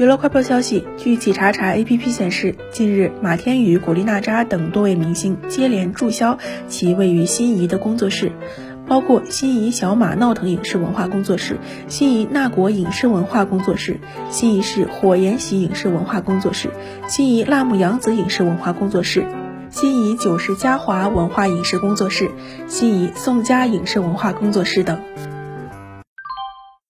娱乐快报消息，据企查查 APP 显示，近日马天宇、古力娜扎等多位明星接连注销其位于心仪的工作室，包括心仪小马闹腾影视文化工作室、心仪那国影视文化工作室、心仪市火焰喜影视文化工作室、心仪辣目洋子影视文化工作室、心仪九十嘉华文化影视工作室、心仪宋佳影视文化工作室等。